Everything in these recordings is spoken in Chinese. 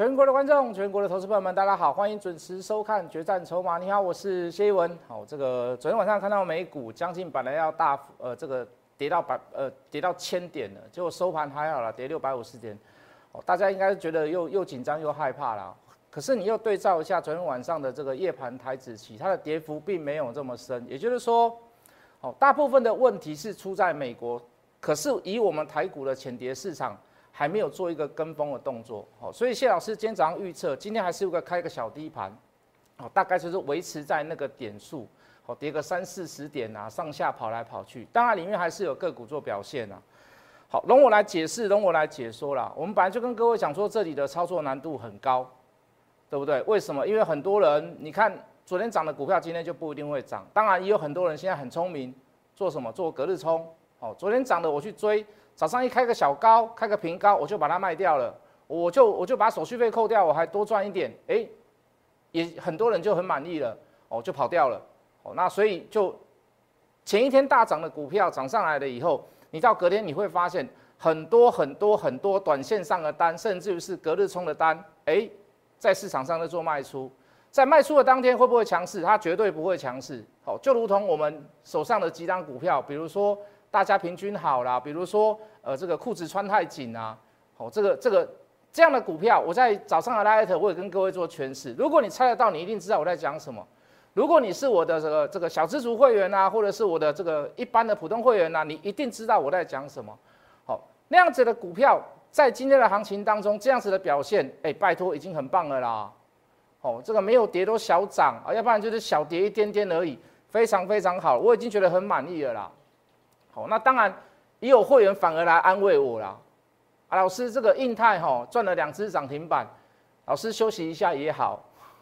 全国的观众，全国的投资朋友们，大家好，欢迎准时收看《决战筹码》。你好，我是谢一文。好，这个昨天晚上看到美股将近本来要大幅呃这个跌到百呃跌到千点了，结果收盘还好了，跌六百五十点。哦，大家应该觉得又又紧张又害怕了。可是你又对照一下昨天晚上的这个夜盘台子期，它的跌幅并没有这么深。也就是说，哦，大部分的问题是出在美国，可是以我们台股的浅跌市场。还没有做一个跟风的动作，哦，所以谢老师今天早上预测，今天还是有个开个小低盘，哦，大概就是维持在那个点数，哦，跌个三四十点啊，上下跑来跑去，当然里面还是有个股做表现啊。好，容我来解释，容我来解说啦。我们本来就跟各位讲说，这里的操作难度很高，对不对？为什么？因为很多人，你看昨天涨的股票，今天就不一定会涨。当然也有很多人现在很聪明，做什么？做隔日冲，哦，昨天涨的我去追。早上一开个小高，开个平高，我就把它卖掉了，我就我就把手续费扣掉，我还多赚一点，哎，也很多人就很满意了，哦，就跑掉了，哦，那所以就前一天大涨的股票涨上来了以后，你到隔天你会发现很多很多很多短线上的单，甚至于是隔日冲的单，哎，在市场上在做卖出，在卖出的当天会不会强势？它绝对不会强势，好，就如同我们手上的几张股票，比如说。大家平均好啦，比如说，呃，这个裤子穿太紧啊，好，这个这个这样的股票，我在早上的 light 我也跟各位做诠释。如果你猜得到，你一定知道我在讲什么。如果你是我的这个这个小资族会员啊，或者是我的这个一般的普通会员呐，你一定知道我在讲什么。好，那样子的股票在今天的行情当中，这样子的表现，哎，拜托已经很棒了啦。哦，这个没有跌都小涨啊，要不然就是小跌一点点而已，非常非常好，我已经觉得很满意了啦。好，那当然也有会员反而来安慰我啦。啊，老师，这个印泰哈赚了两只涨停板，老师休息一下也好。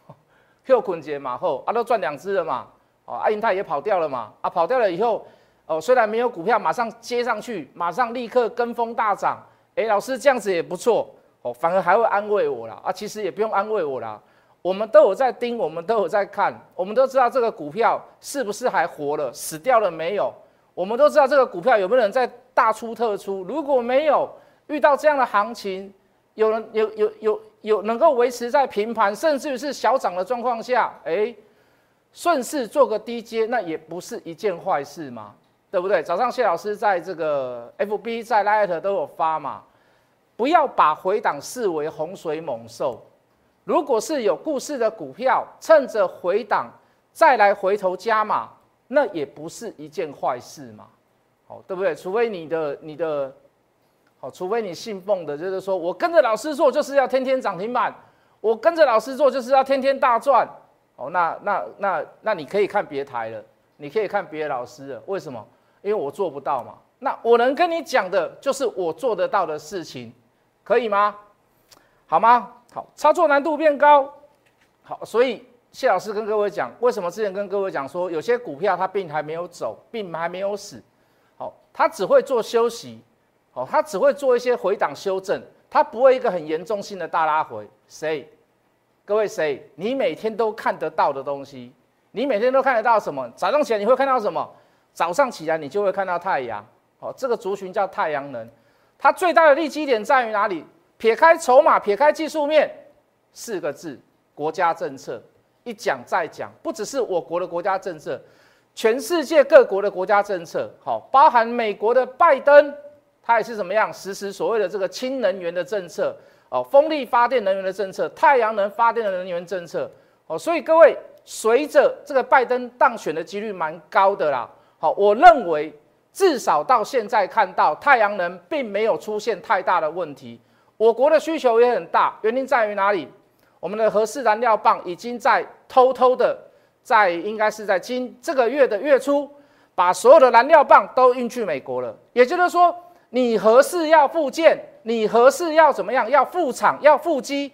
Q 捆节马后啊都赚两只了嘛，哦，啊印泰也跑掉了嘛，啊跑掉了以后，哦虽然没有股票马上接上去，马上立刻跟风大涨，哎，老师这样子也不错，哦反而还会安慰我啦。啊其实也不用安慰我啦，我们都有在盯，我们都有在看，我们都知道这个股票是不是还活了，死掉了没有？我们都知道这个股票有没有人在大出特出？如果没有遇到这样的行情，有人有有有有能够维持在平盘，甚至于是小涨的状况下，哎，顺势做个低阶，那也不是一件坏事嘛，对不对？早上谢老师在这个 FB 在 Light 都有发嘛，不要把回档视为洪水猛兽。如果是有故事的股票，趁着回档再来回头加码。那也不是一件坏事嘛，好，对不对？除非你的你的，好，除非你信奉的就是说我跟着老师做就是要天天涨停板，我跟着老师做就是要天天大赚，哦，那那那那你可以看别台了，你可以看别的老师了，为什么？因为我做不到嘛。那我能跟你讲的就是我做得到的事情，可以吗？好吗？好，操作难度变高，好，所以。谢老师跟各位讲，为什么之前跟各位讲说，有些股票它并还没有走，并还没有死，好，它只会做休息，好，它只会做一些回档修正，它不会一个很严重性的大拉回。谁？各位谁？你每天都看得到的东西，你每天都看得到什么？早上起来你会看到什么？早上起来你就会看到太阳，好，这个族群叫太阳能，它最大的利基点在于哪里？撇开筹码，撇开技术面，四个字：国家政策。一讲再讲，不只是我国的国家政策，全世界各国的国家政策，好，包含美国的拜登，他也是怎么样实施所谓的这个氢能源的政策，哦，风力发电能源的政策，太阳能发电的能源政策，哦，所以各位，随着这个拜登当选的几率蛮高的啦，好，我认为至少到现在看到太阳能并没有出现太大的问题，我国的需求也很大，原因在于哪里？我们的合适燃料棒已经在偷偷的，在应该是在今这个月的月初，把所有的燃料棒都运去美国了。也就是说，你合适要复建，你合适要怎么样？要复厂，要复机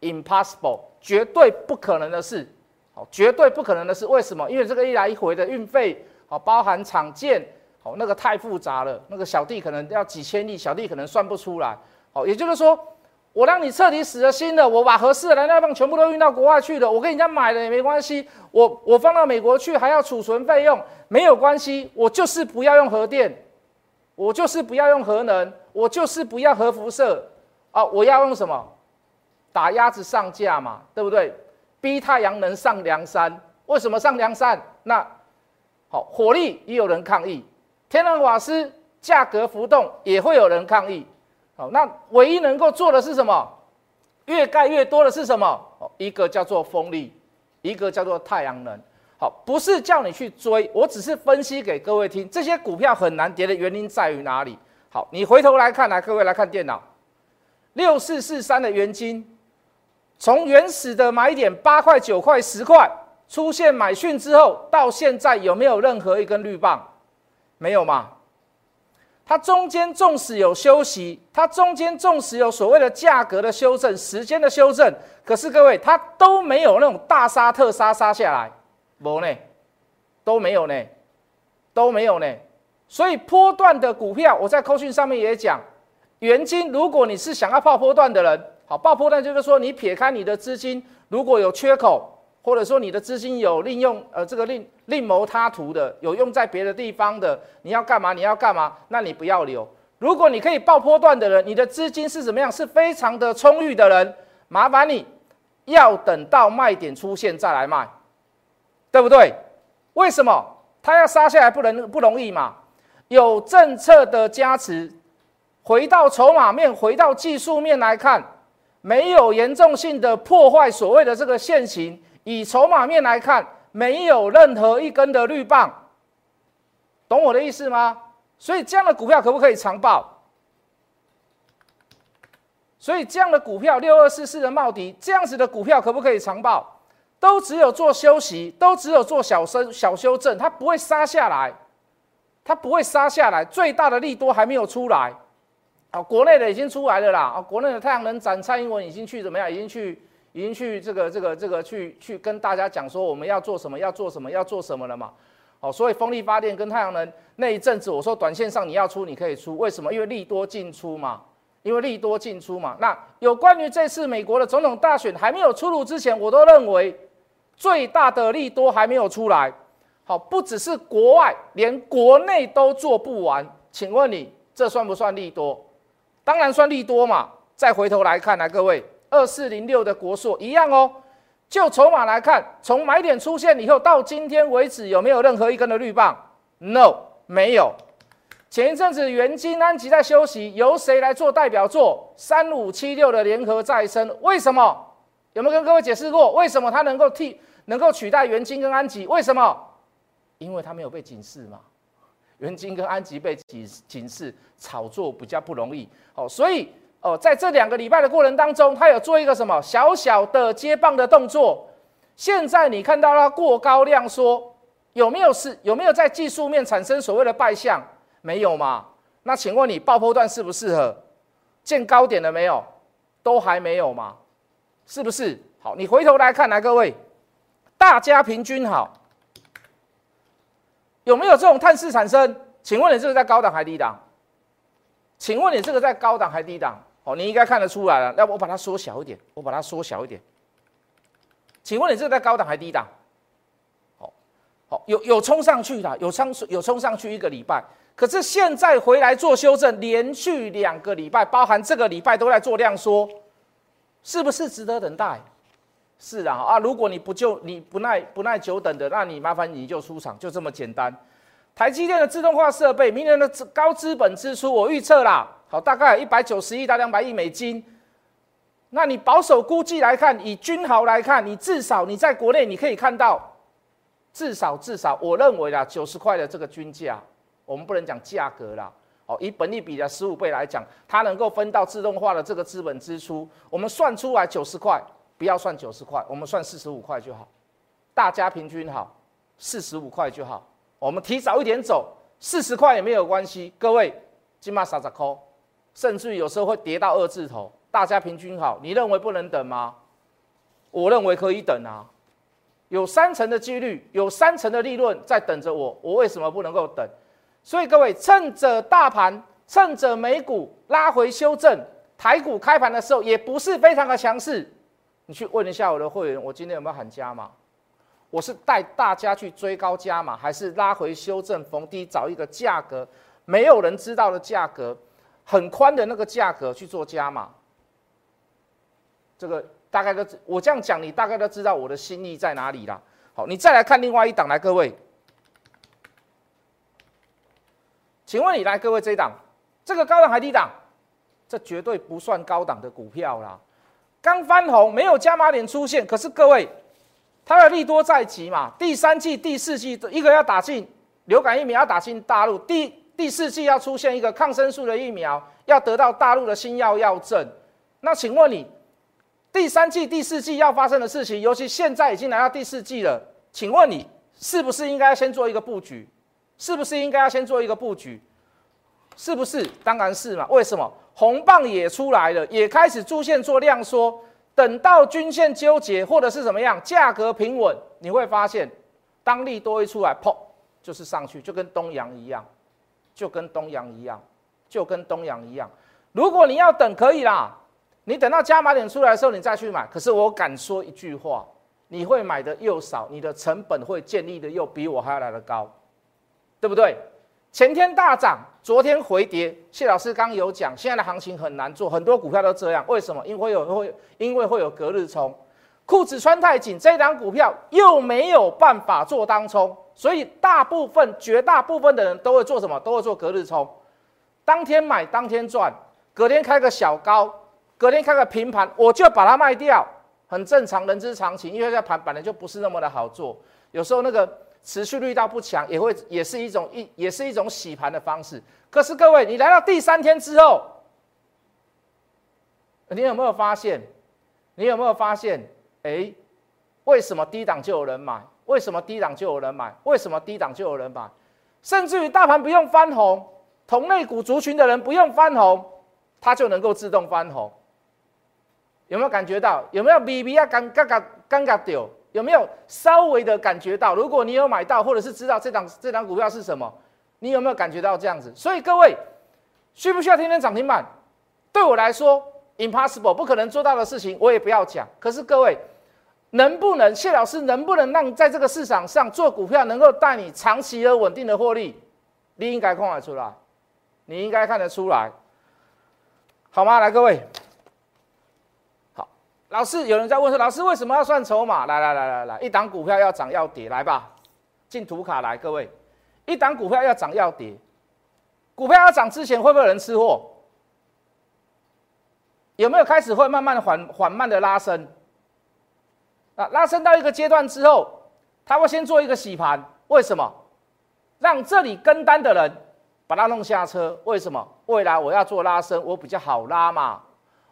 ，impossible，绝对不可能的事。好，绝对不可能的事。为什么？因为这个一来一回的运费，好，包含厂建，好，那个太复杂了。那个小弟可能要几千亿，小弟可能算不出来。好，也就是说。我让你彻底死了心了，我把合适的燃料棒全部都运到国外去了。我跟人家买了也没关系，我我放到美国去还要储存费用，没有关系。我就是不要用核电，我就是不要用核能，我就是不要核辐射啊！我要用什么？打鸭子上架嘛，对不对？逼太阳能上梁山，为什么上梁山？那好，火力也有人抗议，天然瓦斯价格浮动也会有人抗议。好，那唯一能够做的是什么？越盖越多的是什么？哦一个叫做风力，一个叫做太阳能。好，不是叫你去追，我只是分析给各位听，这些股票很难跌的原因在于哪里？好，你回头来看，来各位来看电脑，六四四三的原金，从原始的买点八块、九块、十块出现买讯之后，到现在有没有任何一根绿棒？没有嘛？它中间纵使有休息，它中间纵使有所谓的价格的修正、时间的修正，可是各位，它都没有那种大杀特杀杀下来，没呢，都没有呢，都没有呢。所以波段的股票，我在扣讯上面也讲，原金，如果你是想要爆波段的人，好，爆波段就是说你撇开你的资金，如果有缺口。或者说你的资金有利用，呃，这个另另谋他途的，有用在别的地方的，你要干嘛？你要干嘛？那你不要留。如果你可以爆波段的人，你的资金是怎么样？是非常的充裕的人，麻烦你要等到卖点出现再来卖，对不对？为什么？他要杀下来不能不容易嘛？有政策的加持，回到筹码面，回到技术面来看，没有严重性的破坏所谓的这个现行。以筹码面来看，没有任何一根的绿棒，懂我的意思吗？所以这样的股票可不可以长报？所以这样的股票六二四四的茂迪，这样子的股票可不可以长报？都只有做休息，都只有做小升小修正，它不会杀下来，它不会杀下来，最大的利多还没有出来。啊，国内的已经出来了啦！啊，国内的太阳能展，蔡英文已经去怎么样？已经去。已经去这个这个这个去去跟大家讲说我们要做什么要做什么要做什么了嘛？哦，所以风力发电跟太阳能那一阵子，我说短线上你要出你可以出，为什么？因为利多进出嘛，因为利多进出嘛。那有关于这次美国的总统大选还没有出炉之前，我都认为最大的利多还没有出来。好，不只是国外，连国内都做不完。请问你这算不算利多？当然算利多嘛。再回头来看，来各位。二四零六的国硕一样哦，就筹码来看，从买点出现以后到今天为止，有没有任何一根的绿棒？No，没有。前一阵子元金安吉在休息，由谁来做代表作？三五七六的联合再生，为什么？有没有跟各位解释过？为什么它能够替能够取代元金跟安吉？为什么？因为它没有被警示嘛。元金跟安吉被警警示，炒作比较不容易。哦，所以。哦，在这两个礼拜的过程当中，他有做一个什么小小的接棒的动作。现在你看到他过高量缩，有没有是有没有在技术面产生所谓的败相？没有嘛？那请问你爆破段适不适合？见高点了没有？都还没有嘛？是不是？好，你回头来看，来各位，大家平均好，有没有这种探视产生？请问你这个在高档还低档？请问你这个在高档还低档？哦，你应该看得出来了。要不我把它缩小一点，我把它缩小一点。请问你这个在高档还低档？好，好，有有冲上去的，有冲有冲上去一个礼拜，可是现在回来做修正，连续两个礼拜，包含这个礼拜都在做量缩，是不是值得等待？是啊，啊，如果你不就你不耐不耐久等的，那你麻烦你就出场，就这么简单。台积电的自动化设备，明年的高资本支出，我预测啦。好，大概一百九十亿到两百亿美金。那你保守估计来看，以均豪来看，你至少你在国内你可以看到，至少至少，我认为啦，九十块的这个均价，我们不能讲价格啦。哦，以本利比的十五倍来讲，它能够分到自动化的这个资本支出，我们算出来九十块，不要算九十块，我们算四十五块就好。大家平均好，四十五块就好。我们提早一点走，四十块也没有关系。各位，金马三十块。甚至有时候会跌到二字头，大家平均好，你认为不能等吗？我认为可以等啊，有三成的几率，有三成的利润在等着我，我为什么不能够等？所以各位，趁着大盘，趁着美股拉回修正，台股开盘的时候也不是非常的强势，你去问一下我的会员，我今天有没有喊加码？我是带大家去追高加码，还是拉回修正逢低找一个价格没有人知道的价格？很宽的那个价格去做加码，这个大概都我这样讲，你大概都知道我的心意在哪里啦。好，你再来看另外一档来，各位，请问你来，各位这一档，这个高档还低档？这绝对不算高档的股票啦。刚翻红，没有加码点出现，可是各位，它的利多在即嘛。第三季、第四季，一个要打进流感疫苗，要打进大陆；第第四季要出现一个抗生素的疫苗，要得到大陆的新药药证。那请问你，第三季、第四季要发生的事情，尤其现在已经来到第四季了，请问你是不是应该先做一个布局？是不是应该要先做一个布局？是不是？当然是嘛。为什么？红棒也出来了，也开始出现做量缩。等到均线纠结或者是怎么样，价格平稳，你会发现，当利多一出来，砰，就是上去，就跟东阳一样，就跟东阳一样，就跟东阳一样。如果你要等，可以啦，你等到加码点出来的时候，你再去买。可是我敢说一句话，你会买的又少，你的成本会建立的又比我还要来的高，对不对？前天大涨，昨天回跌。谢老师刚有讲，现在的行情很难做，很多股票都这样。为什么？因为有会，因为会有隔日冲，裤子穿太紧，这档股票又没有办法做当冲，所以大部分、绝大部分的人都会做什么？都会做隔日冲，当天买当天赚，隔天开个小高，隔天开个平盘，我就把它卖掉，很正常，人之常情。因为这盘本来就不是那么的好做，有时候那个。持续力道不强，也会也是一种一也是一种洗盘的方式。可是各位，你来到第三天之后，你有没有发现？你有没有发现？哎，为什么低档就有人买？为什么低档就有人买？为什么低档就有人买？甚至于大盘不用翻红，同类股族群的人不用翻红，它就能够自动翻红。有没有感觉到？有没有比比啊？尴尬尬尴尬丢？有没有稍微的感觉到？如果你有买到，或者是知道这档这档股票是什么，你有没有感觉到这样子？所以各位，需不需要天天涨停板？对我来说，impossible 不可能做到的事情，我也不要讲。可是各位，能不能谢老师能不能让在这个市场上做股票能够带你长期而稳定的获利？你应该看得出来，你应该看得出来，好吗？来，各位。好老师，有人在问说：“老师为什么要算筹码？”来来来来来，一档股票要涨要跌，来吧，进图卡来，各位，一档股票要涨要跌，股票要涨之前会不会有人吃货？有没有开始会慢慢缓缓慢的拉升？那，拉升到一个阶段之后，他会先做一个洗盘，为什么？让这里跟单的人把它弄下车，为什么？未来我要做拉升，我比较好拉嘛。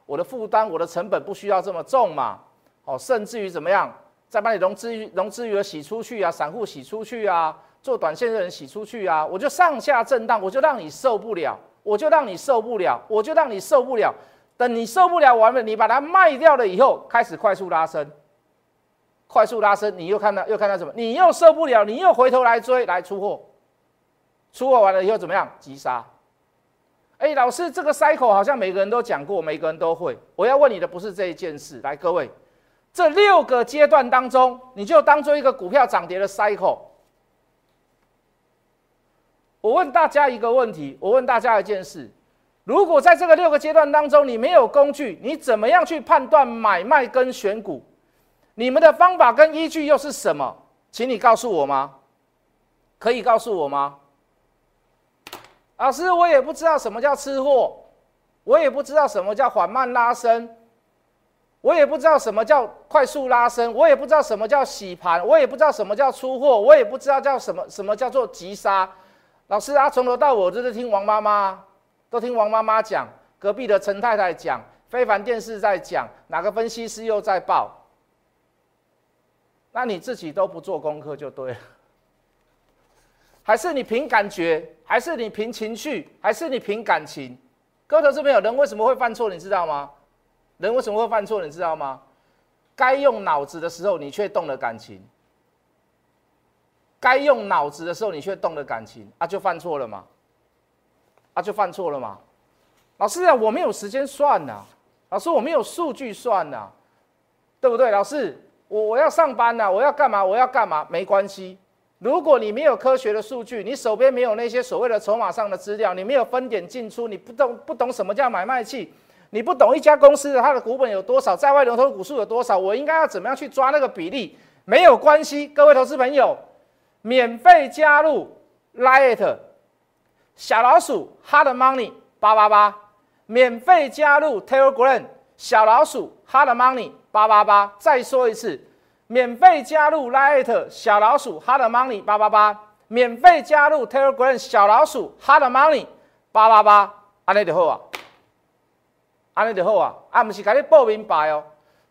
我的负担，我的成本不需要这么重嘛？哦，甚至于怎么样，再把你融资融资余额洗出去啊，散户洗出去啊，做短线的人洗出去啊，我就上下震荡，我就让你受不了，我就让你受不了，我就让你受不了。等你受不了完了，你把它卖掉了以后，开始快速拉升，快速拉升，你又看到又看到什么？你又受不了，你又回头来追来出货，出货完了以后怎么样？急杀。哎，老师，这个 cycle 好像每个人都讲过，每个人都会。我要问你的不是这一件事，来，各位，这六个阶段当中，你就当做一个股票涨跌的 cycle。我问大家一个问题，我问大家一件事：如果在这个六个阶段当中，你没有工具，你怎么样去判断买卖跟选股？你们的方法跟依据又是什么？请你告诉我吗？可以告诉我吗？老师，我也不知道什么叫吃货，我也不知道什么叫缓慢拉升，我也不知道什么叫快速拉升，我也不知道什么叫洗盘，我也不知道什么叫出货，我也不知道叫什么什么叫做急杀。老师啊，从头到尾都是听王妈妈，都听王妈妈讲，隔壁的陈太太讲，非凡电视在讲，哪个分析师又在报，那你自己都不做功课就对了。还是你凭感觉，还是你凭情绪，还是你凭感情？各位投资朋友，人为什么会犯错？你知道吗？人为什么会犯错？你知道吗？该用脑子的时候，你却动了感情；该用脑子的时候，你却动了感情，啊，就犯错了嘛？啊，就犯错了嘛？老师啊，我没有时间算呐。老师，我没有数据算呐，对不对？老师，我我要上班呐，我要干嘛？我要干嘛？没关系。如果你没有科学的数据，你手边没有那些所谓的筹码上的资料，你没有分点进出，你不懂不懂什么叫买卖器，你不懂一家公司的它的股本有多少，在外流通股数有多少，我应该要怎么样去抓那个比例？没有关系，各位投资朋友，免费加入 Light 小老鼠 Hard Money 八八八，免费加入 Telegram 小老鼠 Hard Money 八八八。再说一次，免费加入 Lite 小老鼠 Hard Money 八八八，免费加入 Telegram 小老鼠 Hard Money 八八八。安尼就好啊，安尼就好啊，啊，不是给你报明白哦。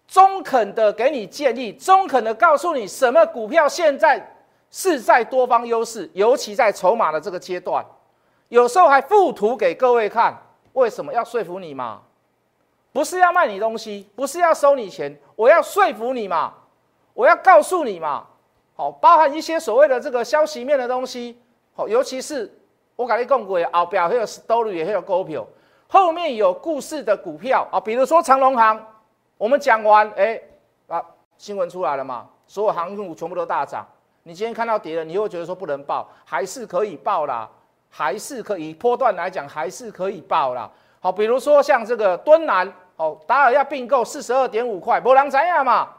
中肯的给你建议，中肯的告诉你什么股票现在是在多方优势，尤其在筹码的这个阶段，有时候还附图给各位看。为什么要说服你嘛？不是要卖你东西，不是要收你钱，我要说服你嘛，我要告诉你嘛。好，包含一些所谓的这个消息面的东西，好，尤其是我跟你讲过，后表还有 story 也有股票，后面有故事的股票啊，比如说长隆行。我们讲完，哎，啊，新闻出来了嘛？所有航运股全部都大涨。你今天看到跌了，你会觉得说不能报，还是可以报啦，还是可以波段来讲，还是可以报啦。好，比如说像这个敦南，哦，达尔要并购四十二点五块，博朗怎样嘛？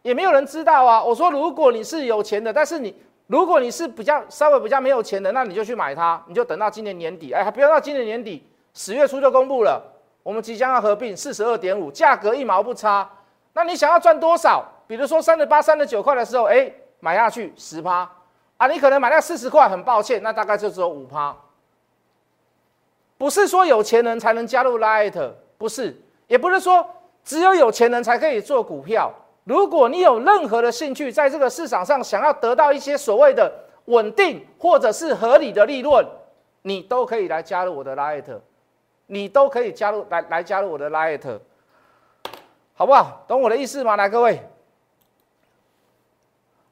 也没有人知道啊。我说，如果你是有钱的，但是你如果你是比较稍微比较没有钱的，那你就去买它，你就等到今年年底，哎，还不要到今年年底，十月初就公布了。我们即将要合并，四十二点五，价格一毛不差。那你想要赚多少？比如说三十八、三十九块的时候，哎，买下去十趴啊！你可能买到四十块，很抱歉，那大概就只有五趴。不是说有钱人才能加入 Light，不是，也不是说只有有钱人才可以做股票。如果你有任何的兴趣，在这个市场上想要得到一些所谓的稳定或者是合理的利润，你都可以来加入我的 Light。你都可以加入来来加入我的 Light，好不好？懂我的意思吗？来，各位，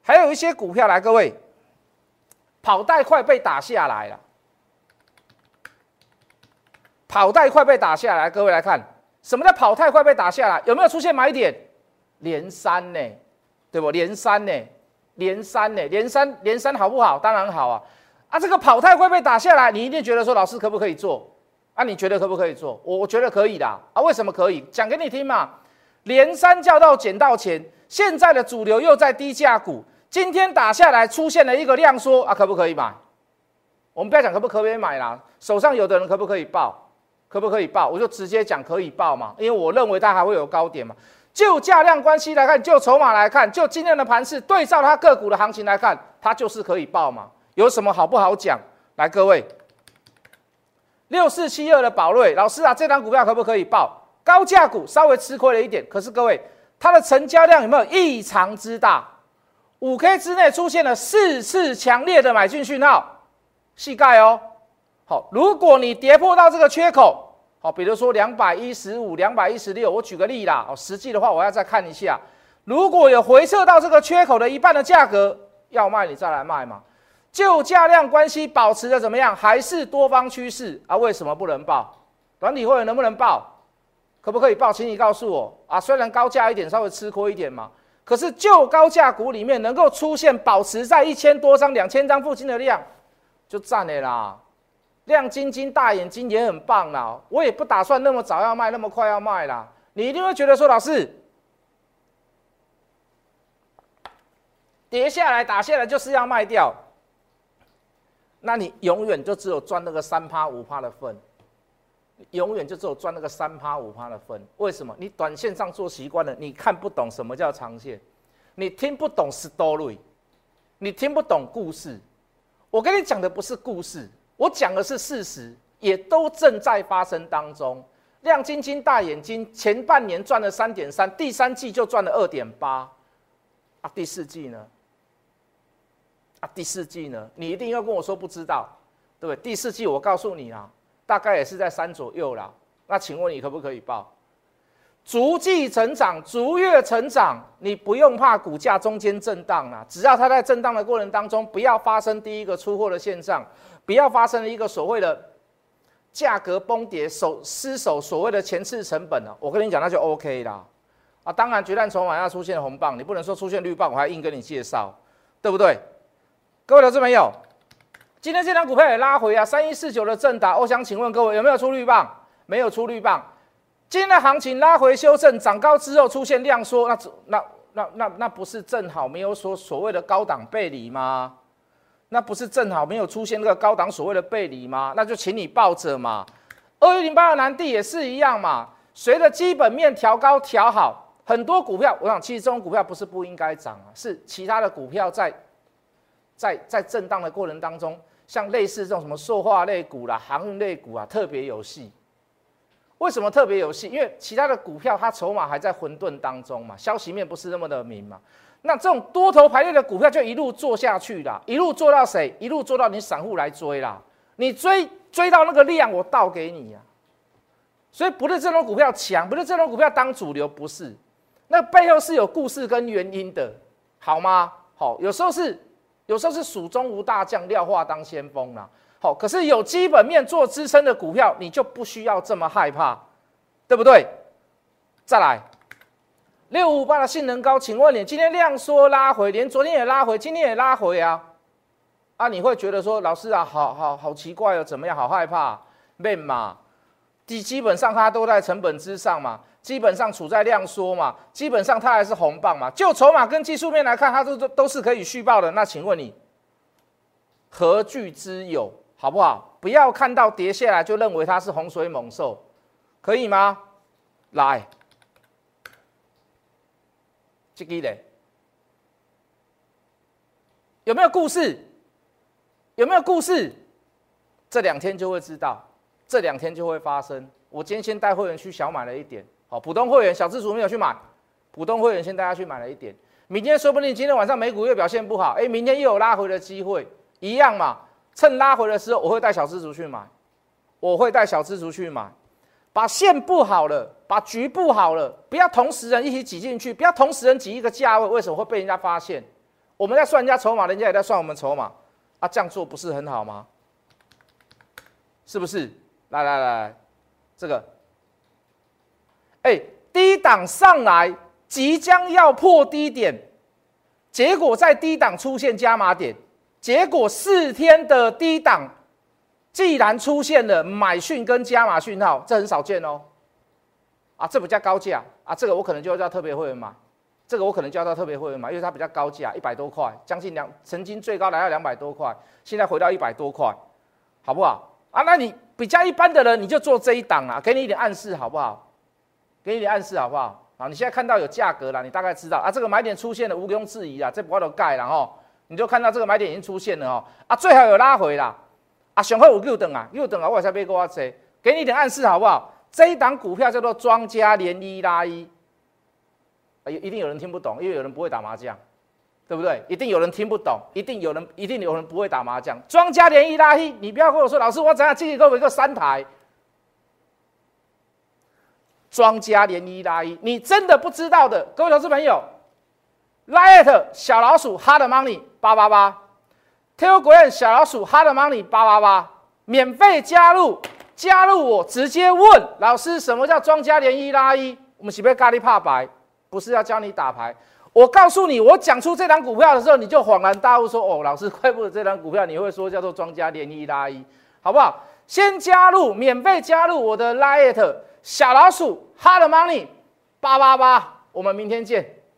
还有一些股票来，各位，跑带快被打下来了，跑太快被打下来，各位来看，什么叫跑太快被打下来？有没有出现买点？连三呢？对不？连三呢？连三呢？连三连三好不好？当然好啊！啊，这个跑太快被打下来，你一定觉得说，老师可不可以做？啊，你觉得可不可以做？我我觉得可以的啊。为什么可以？讲给你听嘛。连三叫到捡到钱，现在的主流又在低价股，今天打下来出现了一个量缩啊，可不可以买？我们不要讲可不可以买啦，手上有的人可不可以报？可不可以报？我就直接讲可以报嘛，因为我认为它还会有高点嘛。就价量关系来看，就筹码来看，就今天的盘势对照它个股的行情来看，它就是可以报嘛。有什么好不好讲？来，各位。六四七二的宝瑞老师啊，这张股票可不可以报？高价股稍微吃亏了一点，可是各位，它的成交量有没有异常之大？五 K 之内出现了四次强烈的买进讯号，细盖哦。好，如果你跌破到这个缺口，好，比如说两百一十五、两百一十六，我举个例啦。哦，实际的话我要再看一下，如果有回撤到这个缺口的一半的价格，要卖你再来卖嘛。就价量关系保持的怎么样？还是多方趋势啊？为什么不能报？短体会员能不能报？可不可以报？请你告诉我啊！虽然高价一点，稍微吃亏一点嘛，可是就高价股里面能够出现保持在一千多张、两千张附近的量，就赞了啦！亮晶晶、大眼睛也很棒啦。我也不打算那么早要卖，那么快要卖啦。你一定会觉得说，老师跌下来打下来就是要卖掉。那你永远就只有赚那个三趴五趴的份，永远就只有赚那个三趴五趴的份。为什么？你短线上做习惯了，你看不懂什么叫长线，你听不懂 story，你听不懂故事。我跟你讲的不是故事，我讲的是事实，也都正在发生当中。亮晶晶大眼睛，前半年赚了三点三，第三季就赚了二点八，啊，第四季呢？啊第四季呢？你一定要跟我说不知道，对不对？第四季我告诉你啊，大概也是在三左右啦。那请问你可不可以报？逐季成长，逐月成长，你不用怕股价中间震荡啦。只要它在震荡的过程当中，不要发生第一个出货的现象，不要发生了一个所谓的价格崩跌、手失手所谓的前次成本了。我跟你讲，那就 OK 啦。啊，当然，决战筹码要出现红棒，你不能说出现绿棒，我还硬跟你介绍，对不对？各位投资朋友，今天这张股票也拉回啊，三一四九的正达，我想请问各位有没有出绿棒？没有出绿棒。今天的行情拉回修正，涨高之后出现量缩，那那那那那不是正好没有所所谓的高档背离吗？那不是正好没有出现那个高档所谓的背离吗？那就请你抱着嘛。二一零八的南地也是一样嘛，随着基本面调高调好，很多股票，我想其实这种股票不是不应该涨啊，是其他的股票在在在震荡的过程当中，像类似这种什么塑化类股啦、航运类股啊，特别有戏。为什么特别有戏？因为其他的股票它筹码还在混沌当中嘛，消息面不是那么的明嘛。那这种多头排列的股票就一路做下去啦，一路做到谁？一路做到你散户来追啦。你追追到那个量，我倒给你呀。所以不是这种股票强，不是这种股票当主流，不是。那背后是有故事跟原因的，好吗？好，有时候是，有时候是蜀中无大将，廖化当先锋啦。可是有基本面做支撑的股票，你就不需要这么害怕，对不对？再来，六五八的性能高，请问你今天量缩拉回，连昨天也拉回，今天也拉回啊？啊，你会觉得说，老师啊，好好好奇怪哦，怎么样？好害怕？没嘛？基基本上它都在成本之上嘛，基本上处在量缩嘛，基本上它还是红棒嘛。就筹码跟技术面来看，它都都都是可以续报的。那请问你何惧之有？好不好？不要看到跌下来就认为它是洪水猛兽，可以吗？来，这个嘞，有没有故事？有没有故事？这两天就会知道，这两天就会发生。我今天先带会员去小买了一点，好，普通会员小资主没有去买，普通会员先带他去买了一点。明天说不定今天晚上美股又表现不好，哎，明天又有拉回的机会，一样嘛。趁拉回的时候，我会带小资族去买，我会带小资族去买，把线布好了，把局布好了，不要同时人一起挤进去，不要同时人挤一个价位，为什么会被人家发现？我们在算人家筹码，人家也在算我们筹码，啊，这样做不是很好吗？是不是？来来来，这个，哎，低档上来，即将要破低点，结果在低档出现加码点。结果四天的低档，既然出现了买讯跟加码讯号，这很少见哦。啊，这比较高价啊，这个我可能就要叫特别会员买，这个我可能就要叫特别会员买，因为它比较高价，一百多块，将近两，曾经最高来到两百多块，现在回到一百多块，好不好？啊，那你比较一般的人，你就做这一档啊，给你一点暗示好不好？给你一点暗示好不好？啊，你现在看到有价格了，你大概知道啊，这个买点出现了，毋庸置疑啊，这不都盖了吼。你就看到这个买点已经出现了哦，啊，最好有拉回啦，啊，上好有又等啊，又等啊，我才别跟我追，给你一点暗示好不好？这一档股票叫做庄家连一拉一，啊，一定有人听不懂，因为有人不会打麻将，对不对？一定有人听不懂，一定有人，一定有人不会打麻将。庄家连一拉一，你不要跟我说，老师，我怎样自己给我一个三台？庄家连一拉一，你真的不知道的，各位投资朋友。Lite 小老鼠 Hard Money 八八八，Telegram 小老鼠 Hard Money 八八八，免费加入，加入我直接问老师什么叫庄家连一拉一？我们是不是咖喱怕白？不是要教你打牌。我告诉你，我讲出这张股票的时候，你就恍然大悟，说哦，老师，怪不得这张股票你会说叫做庄家连一拉一，好不好？先加入，免费加入我的 Lite 小老鼠 Hard Money 八八八，我们明天见。